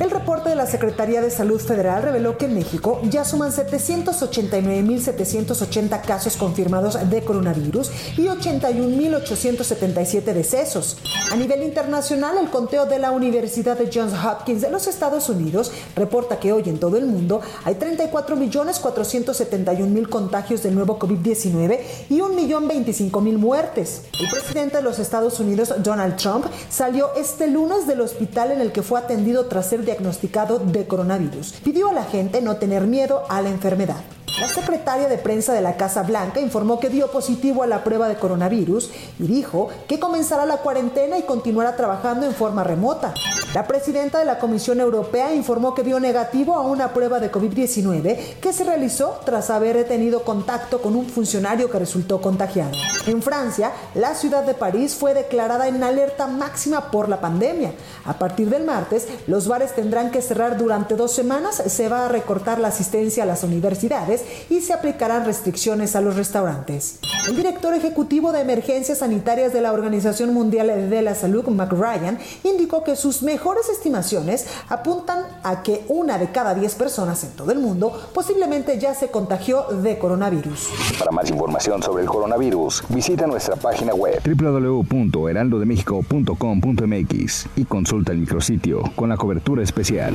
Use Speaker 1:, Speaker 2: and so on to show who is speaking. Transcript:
Speaker 1: El reporte de la Secretaría de Salud Federal reveló que en México ya suman 789.780 casos confirmados de coronavirus y 81.877 decesos. A nivel internacional, el conteo de la Universidad de Johns Hopkins de los Estados Unidos reporta que hoy en todo el mundo hay 34.471.000 contagios del nuevo COVID-19 y 1.025.000 muertes. El presidente de los Estados Unidos, Donald Trump, salió este lunes del hospital en el que fue atendido tras ser diagnosticado de coronavirus. Pidió a la gente no tener miedo a la enfermedad. La secretaria de prensa de la Casa Blanca informó que dio positivo a la prueba de coronavirus y dijo que comenzará la cuarentena y continuará trabajando en forma remota. La presidenta de la Comisión Europea informó que dio negativo a una prueba de COVID-19 que se realizó tras haber tenido contacto con un funcionario que resultó contagiado. En Francia, la ciudad de París fue declarada en alerta máxima por la pandemia. A partir del martes, los bares tendrán que cerrar durante dos semanas, se va a recortar la asistencia a las universidades y se aplicarán restricciones a los restaurantes. El director ejecutivo de emergencias sanitarias de la Organización Mundial de la Salud, Mac Ryan, indicó que sus mejores estimaciones apuntan a que una de cada 10 personas en todo el mundo posiblemente ya se contagió de coronavirus.
Speaker 2: Para más información sobre el coronavirus, visita nuestra página web www.heraldodemexico.com.mx y consulta el micrositio con la cobertura especial.